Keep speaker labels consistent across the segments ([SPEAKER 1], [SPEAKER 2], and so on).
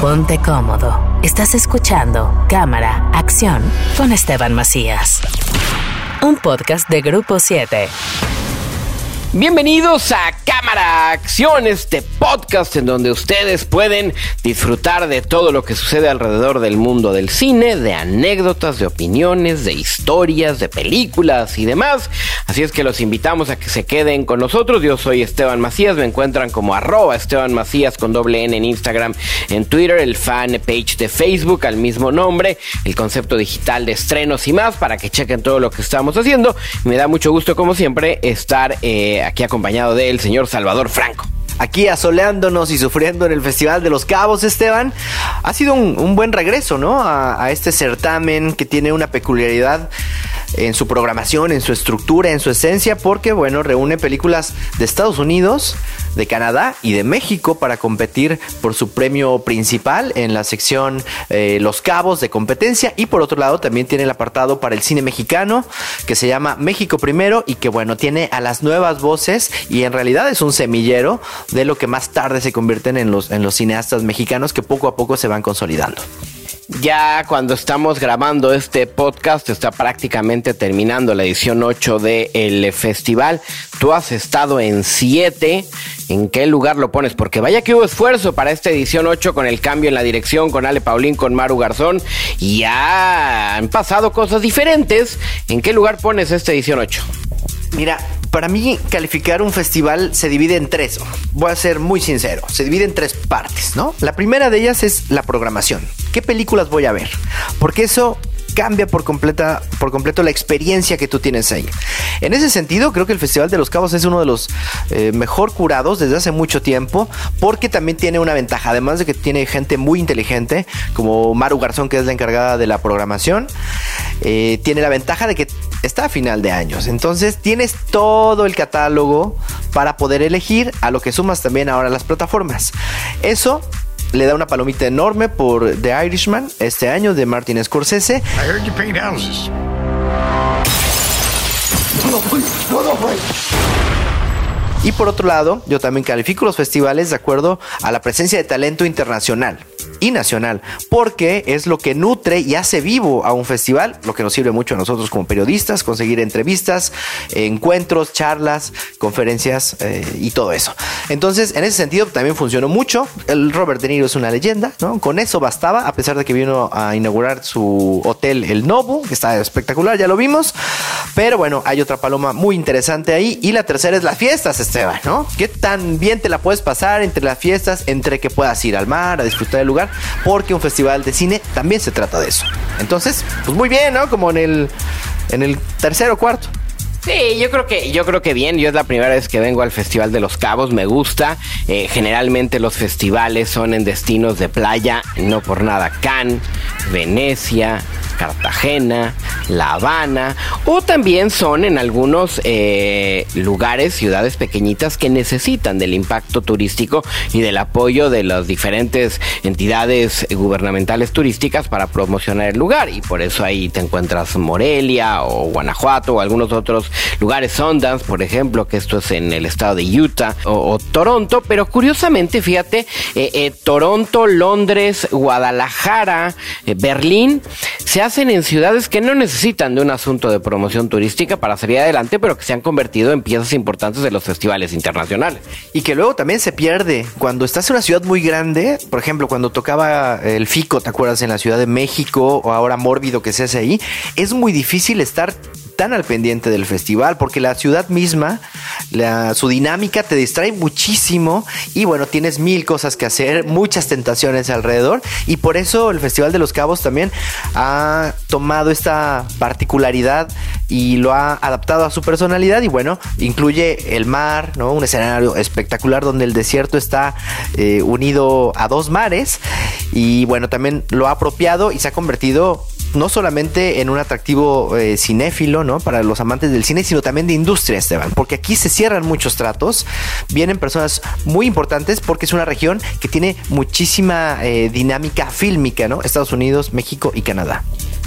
[SPEAKER 1] Ponte cómodo. Estás escuchando Cámara, Acción con Esteban Macías. Un podcast de Grupo 7.
[SPEAKER 2] Bienvenidos a Cámara Acción, este podcast en donde ustedes pueden disfrutar de todo lo que sucede alrededor del mundo del cine, de anécdotas, de opiniones, de historias, de películas y demás. Así es que los invitamos a que se queden con nosotros. Yo soy Esteban Macías, me encuentran como arroba Esteban Macías con doble N en Instagram, en Twitter, el fan page de Facebook al mismo nombre, el concepto digital de estrenos y más para que chequen todo lo que estamos haciendo. Me da mucho gusto como siempre estar... Eh, aquí acompañado del señor Salvador Franco
[SPEAKER 3] aquí asoleándonos y sufriendo en el Festival de los Cabos, Esteban. Ha sido un, buen regreso, ¿no? a, este certamen que tiene una peculiaridad en su programación, en su estructura, en su esencia, porque bueno, reúne películas de Estados Unidos, de Canadá y de México para competir por su premio principal en la sección eh, Los Cabos de competencia y por otro lado también tiene el apartado para el cine mexicano que se llama México Primero y que bueno, tiene a las nuevas voces y en realidad es un semillero de lo que más tarde se convierten en los, en los cineastas mexicanos que poco a poco se van consolidando.
[SPEAKER 2] Ya cuando estamos grabando este podcast está prácticamente terminando la edición 8 del festival. Tú has estado en 7. ¿En qué lugar lo pones? Porque vaya que hubo esfuerzo para esta edición 8 con el cambio en la dirección, con Ale Paulín, con Maru Garzón. Ya han pasado cosas diferentes. ¿En qué lugar pones esta edición 8?
[SPEAKER 3] Mira, para mí calificar un festival se divide en tres. Voy a ser muy sincero, se divide en tres partes, ¿no? La primera de ellas es la programación. ¿Qué películas voy a ver? Porque eso cambia por, completa, por completo la experiencia que tú tienes ahí. En ese sentido, creo que el Festival de los Cabos es uno de los eh, mejor curados desde hace mucho tiempo, porque también tiene una ventaja, además de que tiene gente muy inteligente, como Maru Garzón, que es la encargada de la programación, eh, tiene la ventaja de que está a final de años. Entonces tienes todo el catálogo para poder elegir, a lo que sumas también ahora las plataformas. Eso le da una palomita enorme por The Irishman este año de Martin Scorsese. Y por otro lado, yo también califico los festivales de acuerdo a la presencia de talento internacional y nacional, porque es lo que nutre y hace vivo a un festival, lo que nos sirve mucho a nosotros como periodistas, conseguir entrevistas, encuentros, charlas, conferencias eh, y todo eso. Entonces, en ese sentido también funcionó mucho. El Robert De Niro es una leyenda, ¿no? Con eso bastaba, a pesar de que vino a inaugurar su hotel El Novo, que está espectacular, ya lo vimos. Pero bueno, hay otra paloma muy interesante ahí. Y la tercera es las fiestas, Esteban, ¿no? ¿Qué tan bien te la puedes pasar entre las fiestas, entre que puedas ir al mar, a disfrutar del lugar? porque un festival de cine también se trata de eso. Entonces, pues muy bien, ¿no? Como en el, en el tercero cuarto.
[SPEAKER 2] Sí, yo creo que yo creo que bien. Yo es la primera vez que vengo al Festival de los Cabos. Me gusta. Eh, generalmente los festivales son en destinos de playa, no por nada. Cannes, Venecia, Cartagena, La Habana, o también son en algunos eh, lugares, ciudades pequeñitas que necesitan del impacto turístico y del apoyo de las diferentes entidades gubernamentales turísticas para promocionar el lugar. Y por eso ahí te encuentras Morelia o Guanajuato o algunos otros lugares, Sundance, por ejemplo, que esto es en el estado de Utah o, Toronto, pero curiosamente, fíjate, eh, eh, Toronto, Londres, Guadalajara, Berlín, se hacen en ciudades que no necesitan de un asunto de promoción turística para salir adelante, pero que se han convertido en piezas importantes de los festivales internacionales.
[SPEAKER 3] Y que luego también se pierde cuando estás en una ciudad muy grande, por ejemplo, cuando tocaba el FICO, ¿te acuerdas? En la Ciudad de México o ahora Mórbido que se hace ahí, es muy difícil estar tan al pendiente del festival, porque la ciudad misma, su dinámica te distrae muchísimo y bueno, tienes mil cosas que hacer, muchas tentaciones alrededor y por eso el Festival de los Cabos también ha tomado esta particularidad y lo ha adaptado a su personalidad y bueno, incluye el mar, ¿no? Un escenario espectacular donde el desierto está eh, unido a dos mares y bueno, también lo ha apropiado y se ha convertido no solamente en un atractivo eh, cinéfilo, ¿no? Para los amantes del cine, sino también de industria, Esteban, porque aquí se cierran muchos tratos, vienen personas muy importantes porque es una región que tiene muchísima eh, dinámica fílmica, ¿no? Estados Unidos, México y Canadá.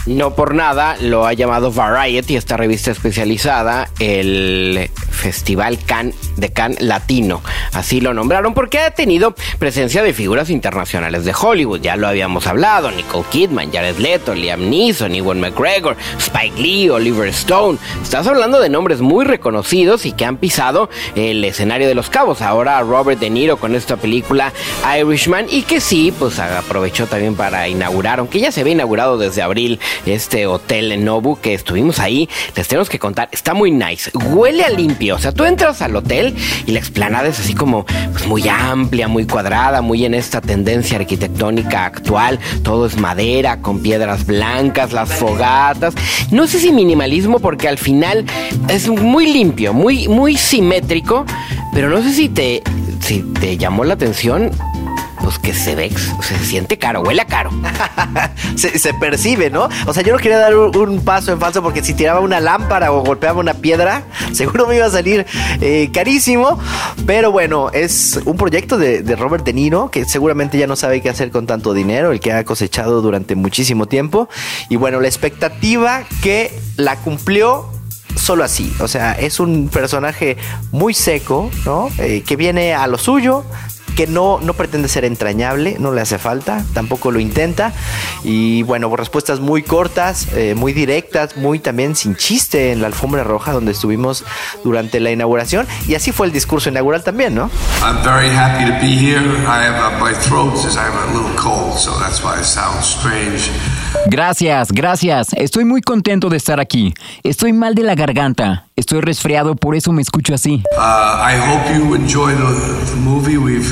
[SPEAKER 2] No por nada lo ha llamado Variety, esta revista especializada, el Festival Cannes de Cannes Latino. Así lo nombraron porque ha tenido presencia de figuras internacionales de Hollywood. Ya lo habíamos hablado: Nicole Kidman, Jared Leto, Liam Neeson, Ewan McGregor, Spike Lee, Oliver Stone. Estás hablando de nombres muy reconocidos y que han pisado el escenario de los cabos. Ahora Robert De Niro con esta película Irishman y que sí, pues aprovechó también para inaugurar, aunque ya se había inaugurado desde abril este hotel en Nobu que estuvimos ahí. Les tenemos que contar, está muy nice, huele a limpio. O sea, tú entras al hotel y la explanada es así como pues, muy amplia, muy cuadrada, muy en esta tendencia arquitectónica actual. Todo es madera con piedras blancas, las fogatas. No sé si minimalismo porque al final es muy limpio, muy, muy simétrico, pero no sé si te, si te llamó la atención pues que se ve, se siente caro, huele caro.
[SPEAKER 3] se, percibe, ¿no? O sea, yo no quería dar un, paso en falso porque si tiraba una lámpara o golpeaba una piedra, seguro me iba a salir eh, carísimo. Pero bueno, es un proyecto de, de, Robert De Niro que seguramente ya no sabe qué hacer con tanto dinero, el que ha cosechado durante muchísimo tiempo. Y bueno, la expectativa que la cumplió solo así. O sea, es un personaje muy seco, ¿no? Eh, que viene a lo suyo, que no, no pretende ser entrañable, no le hace falta, tampoco lo intenta. Y bueno, respuestas muy cortas, eh, muy directas, muy también sin chiste en la alfombra roja donde estuvimos durante la inauguración. Y así fue el discurso inaugural también, ¿no? I'm very happy to be here. I have, uh, my throat says I'm a little cold, so that's why it sounds strange.
[SPEAKER 4] Gracias, gracias. Estoy muy contento de estar aquí. Estoy mal de la garganta. Estoy resfriado, por eso me escucho así. Uh, I hope you enjoy the, the movie. We've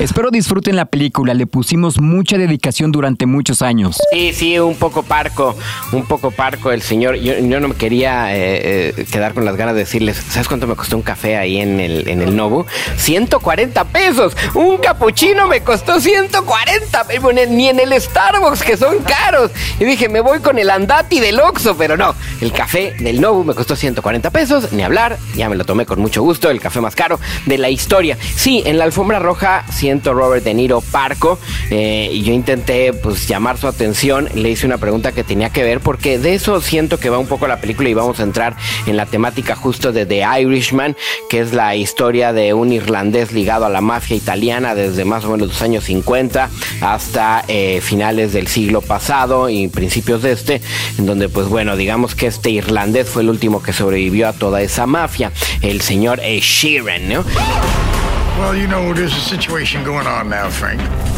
[SPEAKER 4] Espero disfruten la película, le pusimos mucha dedicación durante muchos años.
[SPEAKER 2] Sí, sí, un poco parco, un poco parco el señor. Yo, no me quería eh, eh, quedar con las ganas de decirles, ¿sabes cuánto me costó un café ahí en el, en el Nobu? 140 pesos. Un capuchino me costó 140, ni en el Starbucks que son caros. Y dije, me voy con el Andati del Oxxo, pero no, el café del Nobu me costó 140 pesos, ni hablar, ya me lo tomé con mucho gusto, el café más caro de la historia. Sí, en la alfombra roja siento Robert De Niro parco eh, y yo intenté pues llamar su atención, le hice una pregunta que tenía que ver porque de eso siento que va un poco la película y vamos a entrar en la temática justo de The Irishman, que es la historia de un irlandés ligado a la mafia italiana desde más o menos los años 50 hasta eh, finales del siglo pasado y principios de este, en donde pues bueno, digamos que este irlandés fue el último que sobrevivió a toda esa mafia, el señor ¿no?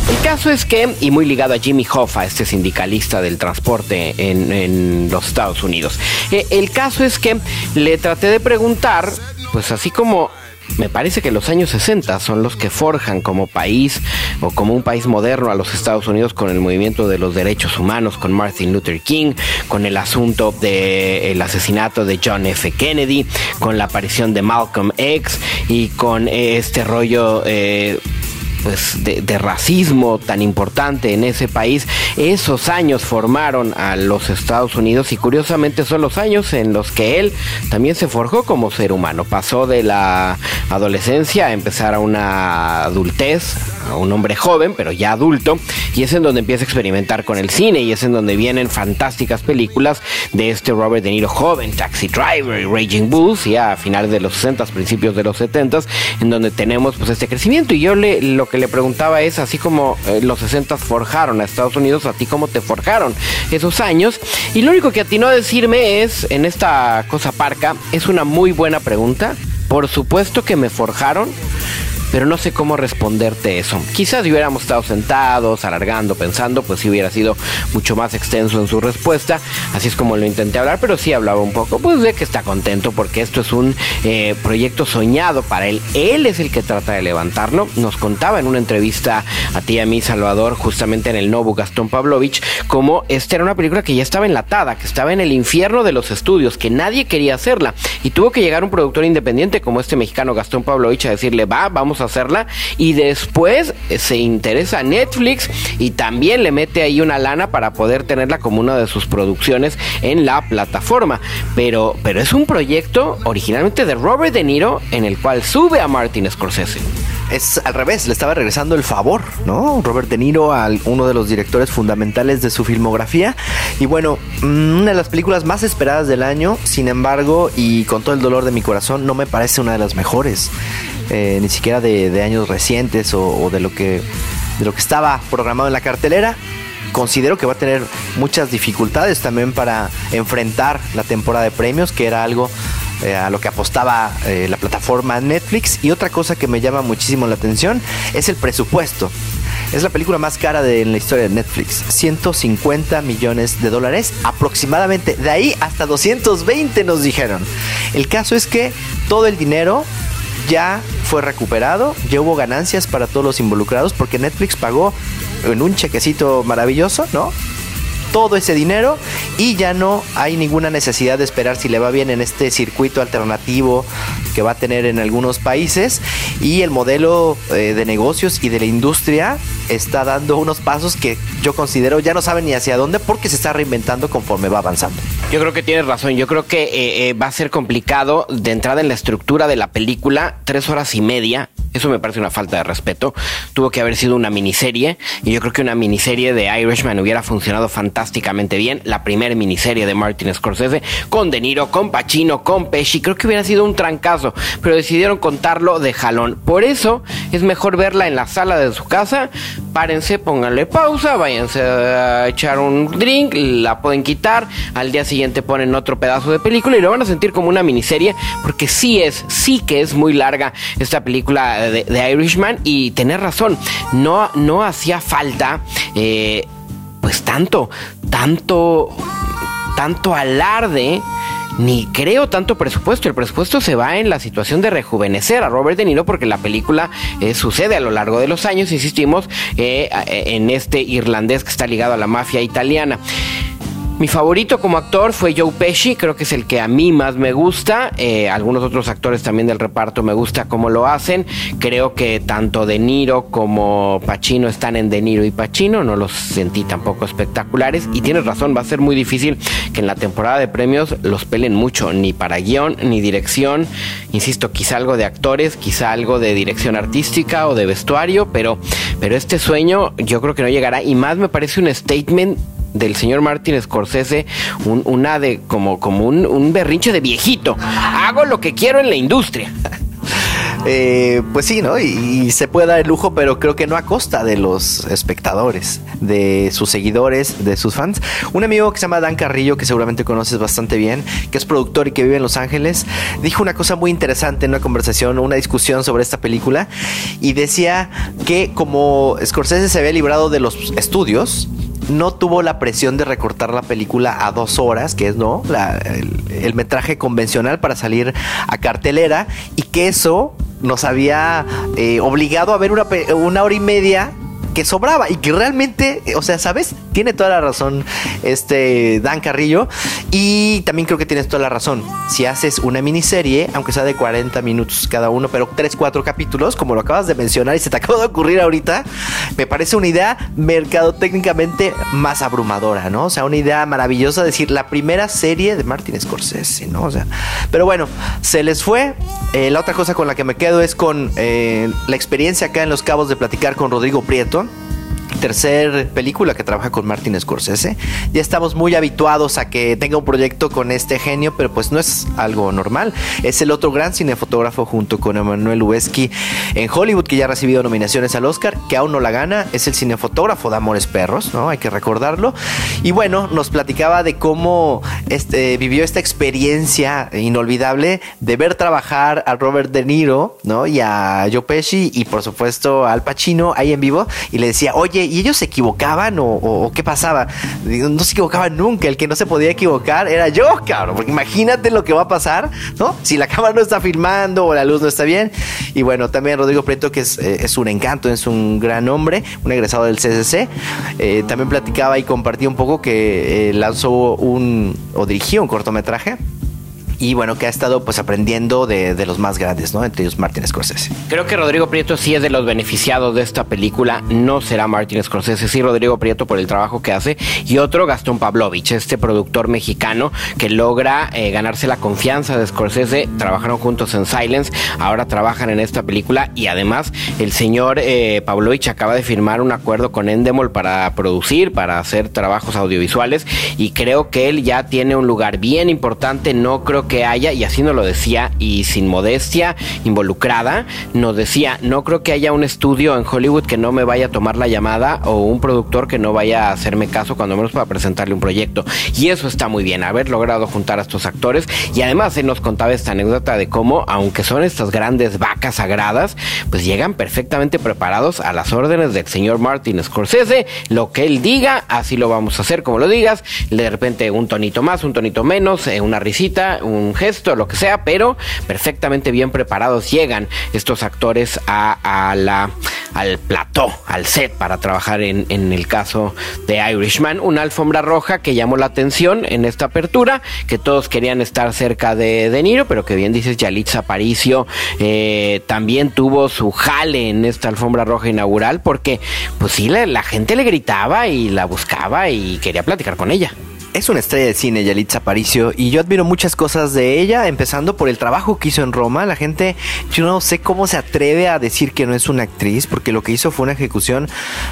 [SPEAKER 2] El caso es que, y muy ligado a Jimmy Hoffa, este sindicalista del transporte en, los Estados Unidos, eh, el caso es que le traté de preguntar, pues así como me parece que los años 60 son los que forjan como país o como un país moderno a los Estados Unidos con el movimiento de los derechos humanos, con Martin Luther King, con el asunto del asesinato de John F. Kennedy, con la aparición de Malcolm X y con este rollo eh, pues de, racismo tan importante en ese país, esos años formaron a los Estados Unidos y curiosamente son los años en los que él también se forjó como ser humano. Pasó de la adolescencia a empezar a una adultez, a un hombre joven, pero ya adulto, y es en donde empieza a experimentar con el cine y es en donde vienen fantásticas películas de este Robert De Niro joven, Taxi Driver y Raging Bulls, y a finales de los 60, principios de los 70, en donde tenemos pues este crecimiento y yo le, lo que le preguntaba es, así como eh, los 60 forjaron a Estados Unidos, a ti cómo te forjaron esos años. Y lo único que atinó a decirme es, en esta cosa parca, es una muy buena pregunta. Por supuesto que me forjaron pero no sé cómo responderte eso. Quizás si hubiéramos estado sentados, alargando, pensando, pues sí hubiera sido mucho más extenso en su respuesta. Así es como lo intenté hablar, pero sí hablaba un poco, pues de que está contento porque esto es un eh, proyecto soñado para él. Él es el que trata de levantarlo. Nos contaba en una entrevista a ti y a mí, Salvador, justamente en el Novo Gastón Pavlovich, como esta era una película que ya estaba enlatada, que estaba en el infierno de los estudios, que nadie quería hacerla. Y tuvo que llegar un productor independiente como este mexicano Gastón Pavlovich a decirle, va, vamos a hacerla y después se interesa Netflix y también le mete ahí una lana para poder tenerla como una de sus producciones en la plataforma. Pero, pero es un proyecto originalmente de Robert De Niro en el cual sube a Martin Scorsese.
[SPEAKER 3] es al revés, le estaba regresando el favor, ¿no? Robert De Niro, a uno de los directores fundamentales de su filmografía. Y bueno, mm, una de las películas más esperadas del año, sin embargo, y con todo el dolor de mi corazón, no me parece una de las mejores. Eh, ni siquiera de, años recientes o, de lo que de lo que estaba programado en la cartelera considero que va a tener muchas dificultades también para enfrentar la temporada de premios, que era algo eh, a lo que apostaba eh, la plataforma Netflix. Y otra cosa que me llama muchísimo la atención es el presupuesto. Es la película más cara de la historia de Netflix. 150 millones de dólares aproximadamente. De ahí hasta 220 nos dijeron. El caso es que todo el dinero ya fue recuperado, ya hubo ganancias para todos los involucrados porque Netflix pagó en un chequecito maravilloso, ¿no? todo ese dinero y ya no hay ninguna necesidad de esperar si le va bien en este circuito alternativo que va a tener en algunos países y el modelo eh, de negocios y de la industria está dando unos pasos que yo considero ya no saben ni hacia dónde porque se está reinventando conforme va avanzando.
[SPEAKER 2] Yo creo que tienes razón, yo creo que eh, eh, va a ser complicado de entrada en la estructura de la película, tres horas y media, eso me parece una falta de respeto. Tuvo que haber sido una miniserie y yo creo que una miniserie de Irishman hubiera funcionado fantásticamente bien. La primera miniserie de Martin Scorsese con De Niro, con Pacino, con Pesci. Creo que hubiera sido un trancazo, pero decidieron contarlo de jalón. Por eso es mejor verla en la sala de su casa. Párense, pónganle pausa, váyanse a echar un drink, la pueden quitar. Al día siguiente ponen otro pedazo de película y lo van a sentir como una miniserie porque sí es, sí que es muy larga esta película de, Irishman y tener razón, no, no hacía falta eh, pues tanto, tanto, tanto alarde ni creo tanto presupuesto. El presupuesto se va en la situación de rejuvenecer a Robert De Niro porque la película eh, sucede a lo largo de los años, insistimos, eh, en este irlandés que está ligado a la mafia italiana. Mi favorito como actor fue Joe Pesci, creo que es el que a mí más me gusta. Eh, algunos otros actores también del reparto me gusta cómo lo hacen. Creo que tanto De Niro como Pacino están en De Niro y Pacino, no los sentí tampoco espectaculares. Y tienes razón, va a ser muy difícil que en la temporada de premios los pelen mucho, ni para guion ni dirección. Insisto, quizá algo de actores, quizá algo de dirección artística o de vestuario, pero, pero este sueño yo creo que no llegará. Y más me parece un statement del señor Martin Scorsese un, una de como, como un, un berrinche de viejito. Hago lo que quiero en la industria.
[SPEAKER 3] Eh, pues sí, ¿no? Y, se puede dar el lujo, pero creo que no a costa de los espectadores, de sus seguidores, de sus fans. Un amigo que se llama Dan Carrillo, que seguramente conoces bastante bien, que es productor y que vive en Los Ángeles, dijo una cosa muy interesante en una conversación, una discusión sobre esta película, y decía que como Scorsese se había librado de los estudios, no tuvo la presión de recortar la película a dos horas, que es no el, metraje convencional para salir a cartelera, y que eso nos había eh, obligado a ver una, una hora y media que sobraba y que realmente, o sea, ¿sabes? Tiene toda la razón este Dan Carrillo y también creo que tienes toda la razón. Si haces una miniserie, aunque sea de 40 minutos cada uno, pero 3, 4 capítulos, como lo acabas de mencionar y se te acaba de ocurrir ahorita, me parece una idea mercadotécnicamente más abrumadora, ¿no? O sea, una idea maravillosa, decir, la primera serie de Martin Scorsese, ¿no? O sea, pero bueno, se les fue. Eh, la otra cosa con la que me quedo es con eh, la experiencia acá en Los Cabos de platicar con Rodrigo Prieto tercer película que trabaja con Martin Scorsese. Ya estamos muy habituados a que tenga un proyecto con este genio, pero pues no es algo normal. Es el otro gran cinefotógrafo junto con Emanuel Lubezki en Hollywood que ya ha recibido nominaciones al Oscar, que aún no la gana. Es el cinefotógrafo de Amores Perros, ¿no? Hay que recordarlo. Y bueno, nos platicaba de cómo este, vivió esta experiencia inolvidable de ver trabajar a Robert De Niro, ¿no? Y a Joe Pesci y por supuesto al Pacino ahí en vivo y le decía, oye, ¿y ellos se equivocaban o, qué pasaba? No se equivocaban nunca, el que no se podía equivocar era yo, cabrón, imagínate lo que va a pasar, ¿no? Si la cámara no está filmando o la luz no está bien. Y bueno, también Rodrigo Prieto, que es, eh, un encanto, es un gran hombre, un egresado del CCC, eh, también platicaba y compartía un poco que eh, lanzó un, o dirigió un cortometraje y bueno, que ha estado pues aprendiendo de, de los más grandes, ¿no? Entre ellos Martin Scorsese.
[SPEAKER 2] Creo que Rodrigo Prieto sí es de los beneficiados de esta película, no será Martin Scorsese, sí Rodrigo Prieto por el trabajo que hace, y otro Gastón Pavlovich, este productor mexicano que logra eh, ganarse la confianza de Scorsese, trabajaron juntos en Silence, ahora trabajan en esta película. Y además el señor eh, Pavlovich acaba de firmar un acuerdo con Endemol para producir, para hacer trabajos audiovisuales. Y creo que él ya tiene un lugar bien importante, no creo que haya, y así nos lo decía, y sin modestia involucrada, nos decía, no creo que haya un estudio en Hollywood que no me vaya a tomar la llamada o un productor que no vaya a hacerme caso cuando menos para presentarle un proyecto. Y eso está muy bien, haber logrado juntar a estos actores. Y además él nos contaba esta anécdota de cómo, aunque son estas grandes vacas sagradas, pues llegan perfectamente preparados a las órdenes del señor Martin Scorsese. Lo que él diga, así lo vamos a hacer como lo digas. De repente un tonito más, un tonito menos, eh, una risita, un gesto, lo que sea, pero perfectamente bien preparados llegan estos actores a, la, al plató, al set para trabajar en, el caso de Irishman. Una alfombra roja que llamó la atención en esta apertura, que todos querían estar cerca de De Niro, pero que bien dices, Yalitza Aparicio eh, también tuvo su jale en esta alfombra roja inaugural, porque pues sí, la gente le gritaba y la buscaba y quería platicar con ella
[SPEAKER 3] es una estrella de cine, Yalitza Aparicio, y yo admiro muchas cosas de ella, empezando por el trabajo que hizo en Roma. La gente, yo no sé cómo se atreve a decir que no es una actriz, porque lo que hizo fue una ejecución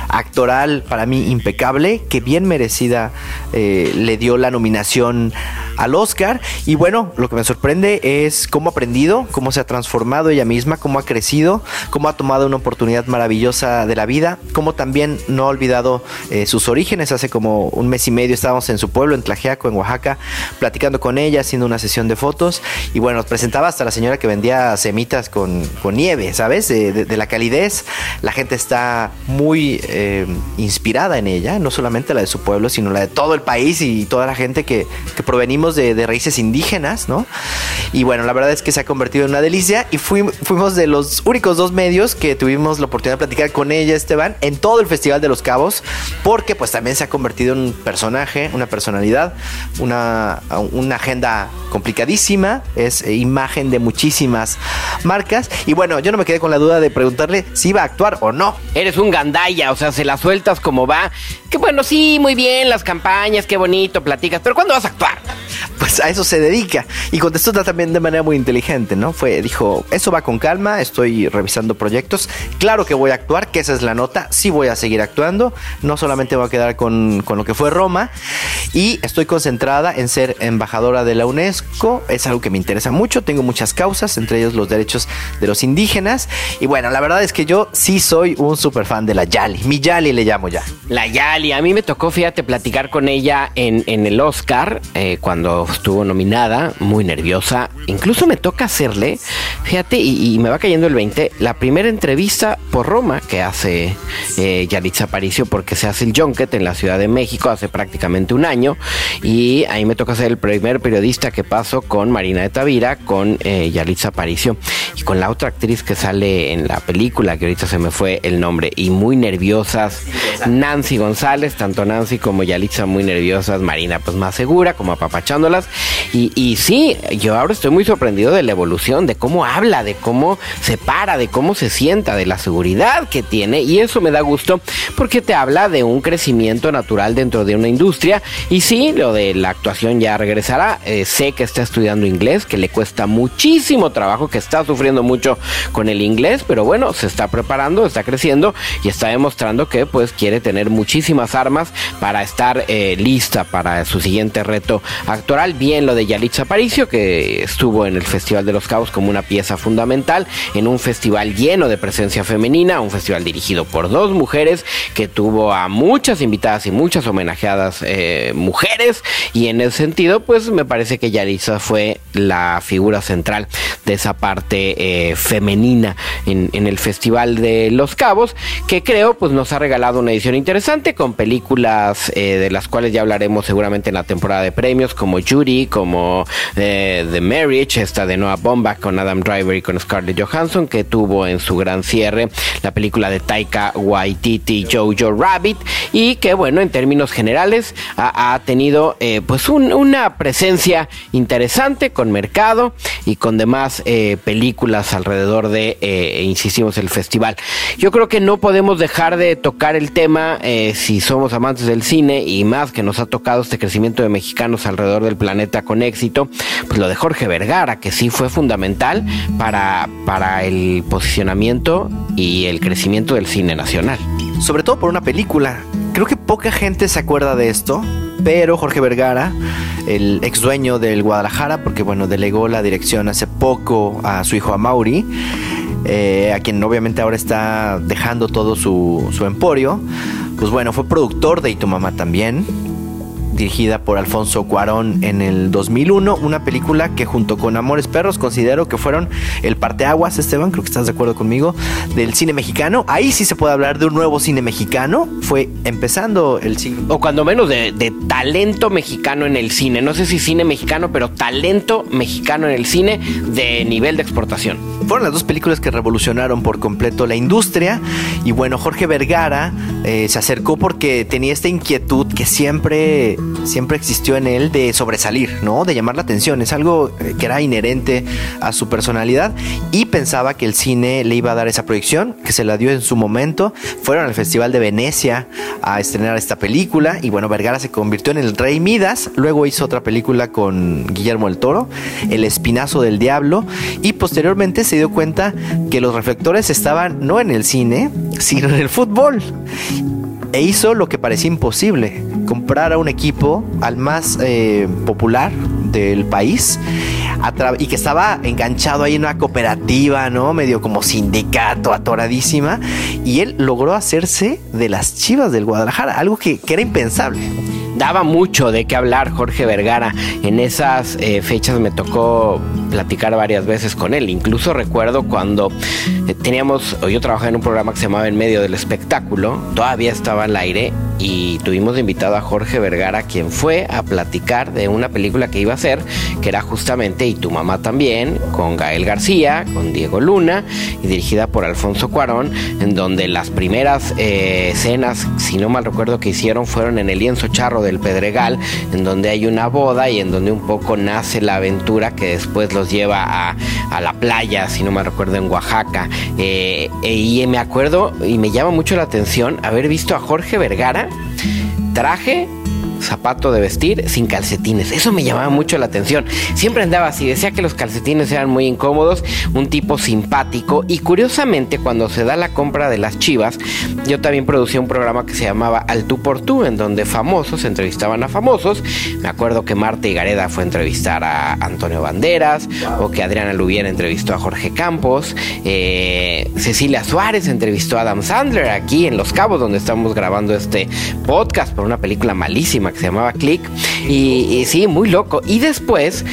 [SPEAKER 3] actoral para mí impecable, que bien merecida eh, le dio la nominación al Oscar. Y bueno, lo que me sorprende es cómo ha aprendido, cómo se ha transformado ella misma, cómo ha crecido, cómo ha tomado una oportunidad maravillosa de la vida, cómo también no ha olvidado eh, sus orígenes. Hace como un mes y medio estábamos en su pueblo en Tlajeaco, en Oaxaca, platicando con ella, haciendo una sesión de fotos. Y bueno, nos presentaba hasta la señora que vendía semitas con, nieve, ¿sabes? De, la calidez. La gente está muy eh, inspirada en ella, no solamente la de su pueblo, sino la de todo el país y toda la gente que, provenimos de, raíces indígenas, ¿no? Y bueno, la verdad es que se ha convertido en una delicia y fuimos de los únicos dos medios que tuvimos la oportunidad de platicar con ella, Esteban, en todo el Festival de los Cabos, porque pues también se ha convertido en un personaje, una personalidad una, una agenda complicadísima, es eh, imagen de muchísimas marcas. Y bueno, yo no me quedé con la duda de preguntarle si iba a actuar o no.
[SPEAKER 2] Eres un gandaya, o sea, se la sueltas como va. Que bueno, sí, muy bien, las campañas, qué bonito, platicas, pero ¿cuándo vas a actuar?
[SPEAKER 3] Pues a eso se dedica. Y contestó también de manera muy inteligente, ¿no? Fue, dijo, eso va con calma, estoy revisando proyectos. Claro que voy a actuar, que esa es la nota, sí voy a seguir actuando. No solamente voy a quedar con, con lo que fue Roma. Y estoy concentrada en ser embajadora de la UNESCO. Es algo que me interesa mucho. Tengo muchas causas, entre ellos los derechos de los indígenas. Y bueno, la verdad es que yo sí soy un super fan de la Yali. Mi Yali le llamo ya.
[SPEAKER 2] La Yali, a mí me tocó, fíjate, platicar con ella en, el Oscar eh, cuando estuvo nominada, muy nerviosa. Incluso me toca hacerle, fíjate, y, me va cayendo el 20, la primera entrevista por Roma que hace eh, Yalitza Aparicio porque se hace el Junket en la Ciudad de México hace prácticamente un año y ahí me toca ser el primer periodista que paso con Marina de Tavira, con eh, Yalitza Aparicio y con la otra actriz que sale en la película, que ahorita se me fue el nombre, y muy nerviosas, Nancy González, tanto Nancy como Yalitza muy nerviosas, Marina pues más segura, como apapachándolas. Y, y sí, yo ahora estoy muy sorprendido de la evolución, de cómo habla, de cómo se para, de cómo se sienta, de la seguridad que tiene, y eso me da gusto porque te habla de un crecimiento natural dentro de una industria y sí, lo de la actuación ya regresará. Eh, sé que está estudiando inglés, que le cuesta muchísimo trabajo, que está sufriendo mucho con el inglés, pero bueno, se está preparando, está creciendo y está demostrando que pues quiere tener muchísimas armas para estar eh, lista para su siguiente reto actoral. Bien lo de Yalitza Aparicio, que estuvo en el Festival de los Cabos como una pieza fundamental, en un festival lleno de presencia femenina, un festival dirigido por dos mujeres que tuvo a muchas invitadas y muchas homenajeadas eh, mujeres y en ese sentido pues me parece que Yarisa fue la figura central de esa parte eh, femenina en, el Festival de Los Cabos que creo pues nos ha regalado una edición interesante con películas eh, de las cuales ya hablaremos seguramente en la temporada de premios como Judy como eh, The Marriage, esta de Noah Baumbach con Adam Driver y con Scarlett Johansson, que tuvo en su gran cierre la película de Taika Waititi, Jojo Rabbit, y que bueno, en términos generales ha, tenido eh, pues una presencia interesante con mercado y con demás eh, películas alrededor de, eh, insistimos, el festival. Yo creo que no podemos dejar de tocar el tema si somos amantes del cine y más que nos ha tocado este crecimiento de mexicanos alrededor del planeta con éxito, pues lo de Jorge Vergara, que sí fue fundamental para, para el posicionamiento y el crecimiento del cine nacional.
[SPEAKER 3] Sobre todo por una película. Creo que poca gente se acuerda de esto, pero Jorge Vergara, el ex dueño del Guadalajara, porque bueno, delegó la dirección hace poco a su hijo Amauri, eh, a quien obviamente ahora está dejando todo su, su emporio, pues bueno, fue productor de Y tu mamá también, dirigida por Alfonso Cuarón en el 2001, una película que junto con Amores Perros considero que fueron el parteaguas, Esteban, creo que estás de acuerdo conmigo, del cine mexicano. Ahí sí se puede hablar de un nuevo cine mexicano, fue empezando el cine.
[SPEAKER 2] O cuando menos de, de talento mexicano en el cine, no sé si cine mexicano, pero talento mexicano en el cine de nivel de exportación.
[SPEAKER 3] Fueron las dos películas que revolucionaron por completo la industria y bueno, Jorge Vergara eh, se acercó porque tenía esta inquietud que siempre siempre existió en él de sobresalir, ¿no? De llamar la atención. Es algo eh, que era inherente a su personalidad y pensaba que el cine le iba a dar esa proyección, que se la dio en su momento. Fueron al Festival de Venecia a estrenar esta película y bueno, Vergara se convirtió en el Rey Midas. Luego hizo otra película con Guillermo el Toro, El Espinazo del Diablo y posteriormente se dio cuenta que los reflectores estaban no en el cine, sino en el fútbol e hizo lo que parecía imposible, comprar a un equipo al más eh, popular del país y que estaba enganchado ahí en una cooperativa, ¿no? Medio como sindicato, atoradísima. Y él logró hacerse de las chivas del Guadalajara, algo que, que era impensable
[SPEAKER 2] daba mucho de qué hablar Jorge Vergara. En esas eh, fechas me tocó platicar varias veces con él. Incluso recuerdo cuando eh, teníamos, yo trabajaba en un programa que se llamaba En medio del espectáculo, todavía estaba al aire y tuvimos invitado a Jorge Vergara, quien fue a platicar de una película que iba a hacer, que era justamente Y tu mamá también, con Gael García, con Diego Luna y dirigida por Alfonso Cuarón, en donde las primeras eh, escenas, si no mal recuerdo, que hicieron fueron en el lienzo charro de Pedregal, en donde hay una boda y en donde un poco nace la aventura que después los lleva a, la playa, si no me recuerdo, en Oaxaca. Eh, eh, y me acuerdo y me llama mucho la atención haber visto a Jorge Vergara traje zapato de vestir sin calcetines. Eso me llamaba mucho la atención. Siempre andaba así, decía que los calcetines eran muy incómodos, un tipo simpático y curiosamente cuando se da la compra de las chivas, yo también producía un programa que se llamaba Al tú por tú, en donde famosos entrevistaban a famosos. Me acuerdo que Marta Gareda fue a entrevistar a Antonio Banderas o que Adriana Lubiera entrevistó a Jorge Campos, eh, Cecilia Suárez entrevistó a Adam Sandler aquí en Los Cabos, donde estamos grabando este podcast por una película malísima que se llamaba Click. Y, sí, muy loco. Y después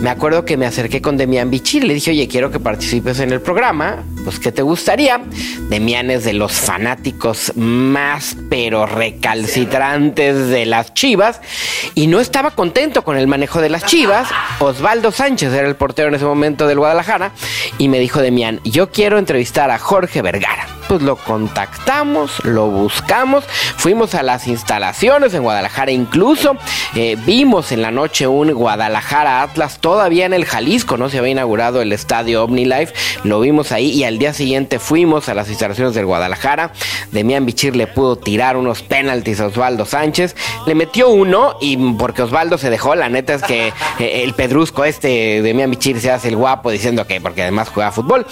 [SPEAKER 2] me acuerdo que me acerqué con Demian Bichir. Le dije, oye, quiero que participes en el programa. Pues, ¿qué te gustaría? Demian es de los fanáticos más, pero recalcitrantes de las chivas. Y no estaba contento con el manejo de las chivas. Osvaldo Sánchez era el portero en ese momento del Guadalajara. Y me dijo Demian, yo quiero entrevistar a Jorge Vergara pues lo contactamos, lo buscamos, fuimos a las instalaciones en Guadalajara, incluso eh, vimos en la noche un Guadalajara Atlas, todavía en el Jalisco, ¿no? Se había inaugurado el estadio OmniLife, lo vimos ahí y al día siguiente fuimos a las instalaciones del Guadalajara. Demian Bichir le pudo tirar unos penaltis a Osvaldo Sánchez, le metió uno y porque Osvaldo se dejó, la neta es que eh, el pedrusco este, Demian Bichir se hace el guapo diciendo que porque además juega fútbol,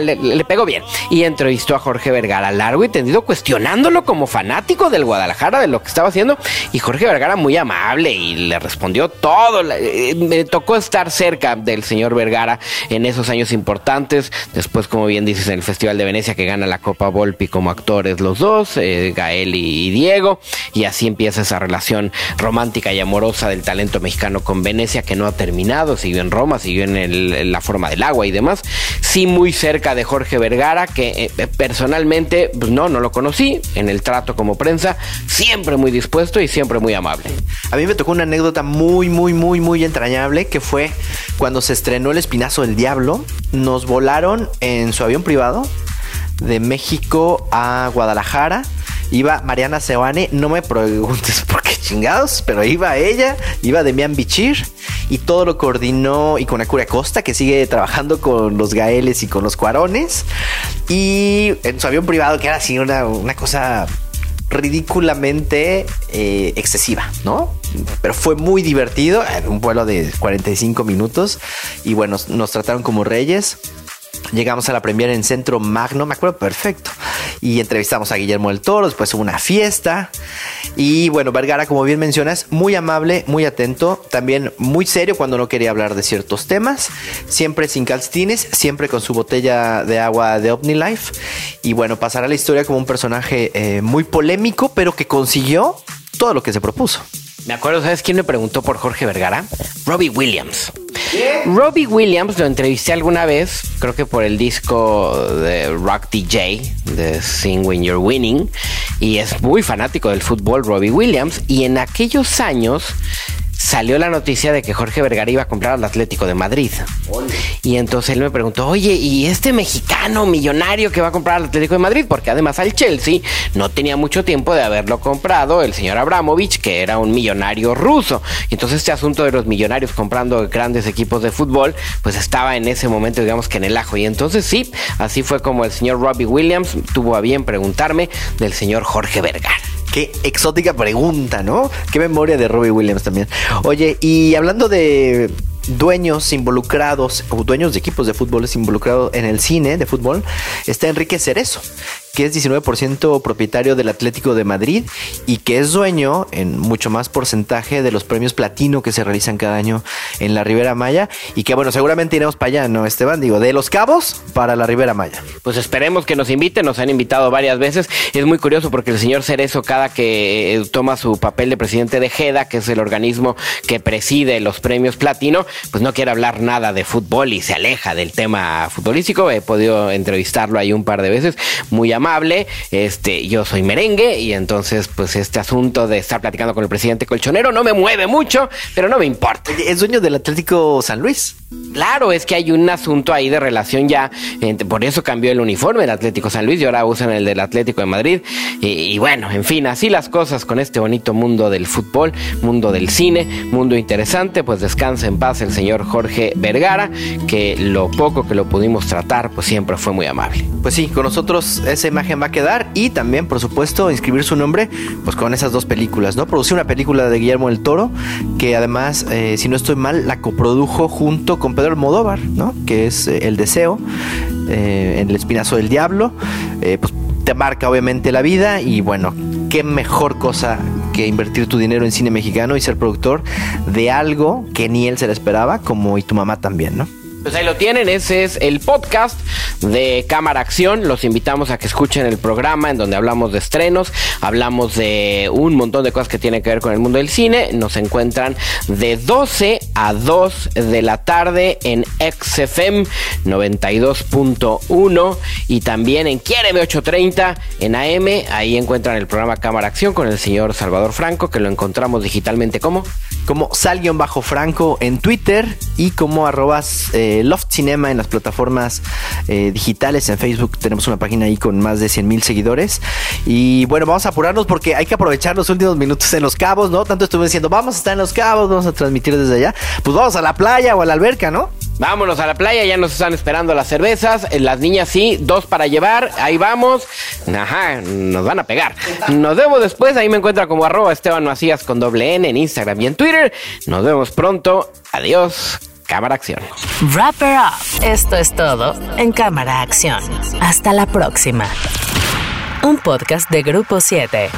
[SPEAKER 2] le pegó bien y entrevistó a Jorge Vergara largo y tendido cuestionándolo como fanático del Guadalajara de lo que estaba haciendo y Jorge Vergara muy amable y le respondió todo. Eh, me tocó estar cerca del señor Vergara en esos años importantes. Después, como bien dices, en el Festival de Venecia que gana la Copa Volpi como actores los dos, eh, Gael y, Diego. Y así empieza esa relación romántica y amorosa del talento mexicano con Venecia que no ha terminado. Siguió en Roma, siguió en, la forma del agua y demás. Sí, muy cerca de Jorge Vergara que eh, personalmente, pues no, no lo conocí. En el trato como prensa, siempre muy dispuesto y siempre muy amable.
[SPEAKER 3] A mí me tocó una anécdota muy, muy, muy, muy entrañable que fue cuando se estrenó El Espinazo del Diablo. Nos volaron en su avión privado de México a Guadalajara. Iba Mariana Sebane, no me preguntes por qué chingados, pero iba ella, iba Demian Bichir y todo lo coordinó y con Acuria Costa, que sigue trabajando con los Gaeles y con los Cuarones. Y en su avión privado, que era así una, una cosa ridículamente eh, excesiva, ¿no? Pero fue muy divertido, un vuelo de 45 minutos y bueno, nos trataron como reyes. Llegamos a la premiere en Centro Magno, me acuerdo perfecto. Y entrevistamos a Guillermo del Toro, después hubo una fiesta. Y bueno, Vergara, como bien mencionas, muy amable, muy atento, también muy serio cuando no quería hablar de ciertos temas. Siempre sin calcetines, siempre con su botella de agua de OmniLife. Y bueno, pasará la historia como un personaje eh, muy polémico, pero que consiguió todo lo que se propuso.
[SPEAKER 2] Me acuerdo, ¿sabes quién me preguntó por Jorge Vergara? Robbie Williams. Robbie Williams lo entrevisté alguna vez, creo que por el disco de Rock DJ, de Sing When You're Winning, y es muy fanático del fútbol, Robbie Williams, y en aquellos años salió la noticia de que Jorge Vergara iba a comprar al Atlético de Madrid. Y entonces él me preguntó, oye, ¿y este mexicano millonario que va a comprar al Atlético de Madrid? Porque además al Chelsea no tenía mucho tiempo de haberlo comprado el señor Abramovich, que era un millonario ruso. Y entonces este asunto de los millonarios comprando grandes equipos de fútbol, pues estaba en ese momento, digamos que en el ajo. Y entonces sí, así fue como el señor Robbie Williams tuvo a bien preguntarme del señor Jorge Vergara.
[SPEAKER 3] Qué exótica pregunta, ¿no? Qué memoria de Robbie Williams también. Oye, y hablando de dueños involucrados o dueños de equipos de fútbol involucrados en el cine de fútbol, está Enrique Cerezo que es 19% propietario del Atlético de Madrid y que es dueño en mucho más porcentaje de los premios platino que se realizan cada año en la Ribera Maya y que bueno, seguramente iremos para allá, ¿no, Esteban? Digo, de Los Cabos para la Ribera Maya.
[SPEAKER 2] Pues esperemos que nos inviten, nos han invitado varias veces. Es muy curioso porque el señor Cerezo cada que eh, toma su papel de presidente de JEDA, que es el organismo que preside los premios platino, pues no quiere hablar nada de fútbol y se aleja del tema futbolístico. He podido entrevistarlo ahí un par de veces, muy amable este, yo soy merengue y entonces pues este asunto de estar platicando con el presidente colchonero no me mueve mucho, pero no me importa.
[SPEAKER 3] ¿Es dueño del Atlético San Luis?
[SPEAKER 2] Claro, es que hay un asunto ahí de relación ya, por eso cambió el uniforme del Atlético San Luis y ahora usan el del Atlético de Madrid. Y, bueno, en fin, así las cosas con este bonito mundo del fútbol, mundo del cine, mundo interesante, pues descansa en paz el señor Jorge Vergara, que lo poco que lo pudimos tratar, pues siempre fue muy amable.
[SPEAKER 3] Pues sí, con nosotros esa imagen va a quedar y también, por supuesto, inscribir su nombre, pues con esas dos películas, ¿no? Producir una película de Guillermo del Toro, que además, eh, si no estoy mal, la coprodujo junto con Pedro Almodóvar, ¿no? Que es eh, El Deseo, eh, El Espinazo del Diablo. Eh, pues te marca obviamente la vida y bueno, qué mejor cosa que invertir tu dinero en cine mexicano y ser productor de algo que ni él se le esperaba, como y tu mamá también, ¿no?
[SPEAKER 2] Pues ahí lo tienen, ese es el podcast de Cámara Acción. Los invitamos a que escuchen el programa en donde hablamos de estrenos, hablamos de un montón de cosas que tienen que ver con el mundo del cine. Nos encuentran de 12 a 2 de la tarde en XFM 92.1 y también en Quiéreme 830 en AM. Ahí encuentran el programa Cámara Acción con el señor Salvador Franco, que lo encontramos digitalmente como
[SPEAKER 3] como Bajo franco en Twitter y como arrobas eh, Loft Cinema en las plataformas eh, digitales. En Facebook tenemos una página ahí con más de 100 mil seguidores. Y bueno, vamos a apurarnos porque hay que aprovechar los últimos minutos en Los Cabos, ¿no? Tanto estuve diciendo, vamos a estar en Los Cabos, vamos a transmitir desde allá. Pues vamos a la playa o a la alberca, ¿no?
[SPEAKER 2] Vámonos a la playa, ya nos están esperando las cervezas. Eh, las niñas sí, dos para llevar. Ahí vamos. Ajá, nos van a pegar. Nos vemos después. Ahí me encuentra como arroba Esteban Macías con doble N en Instagram y en Twitter. Nos vemos pronto. Adiós. Cámara Acción.
[SPEAKER 1] Wrap up. Esto es todo en Cámara Acción. Hasta la próxima. Un podcast de Grupo 7.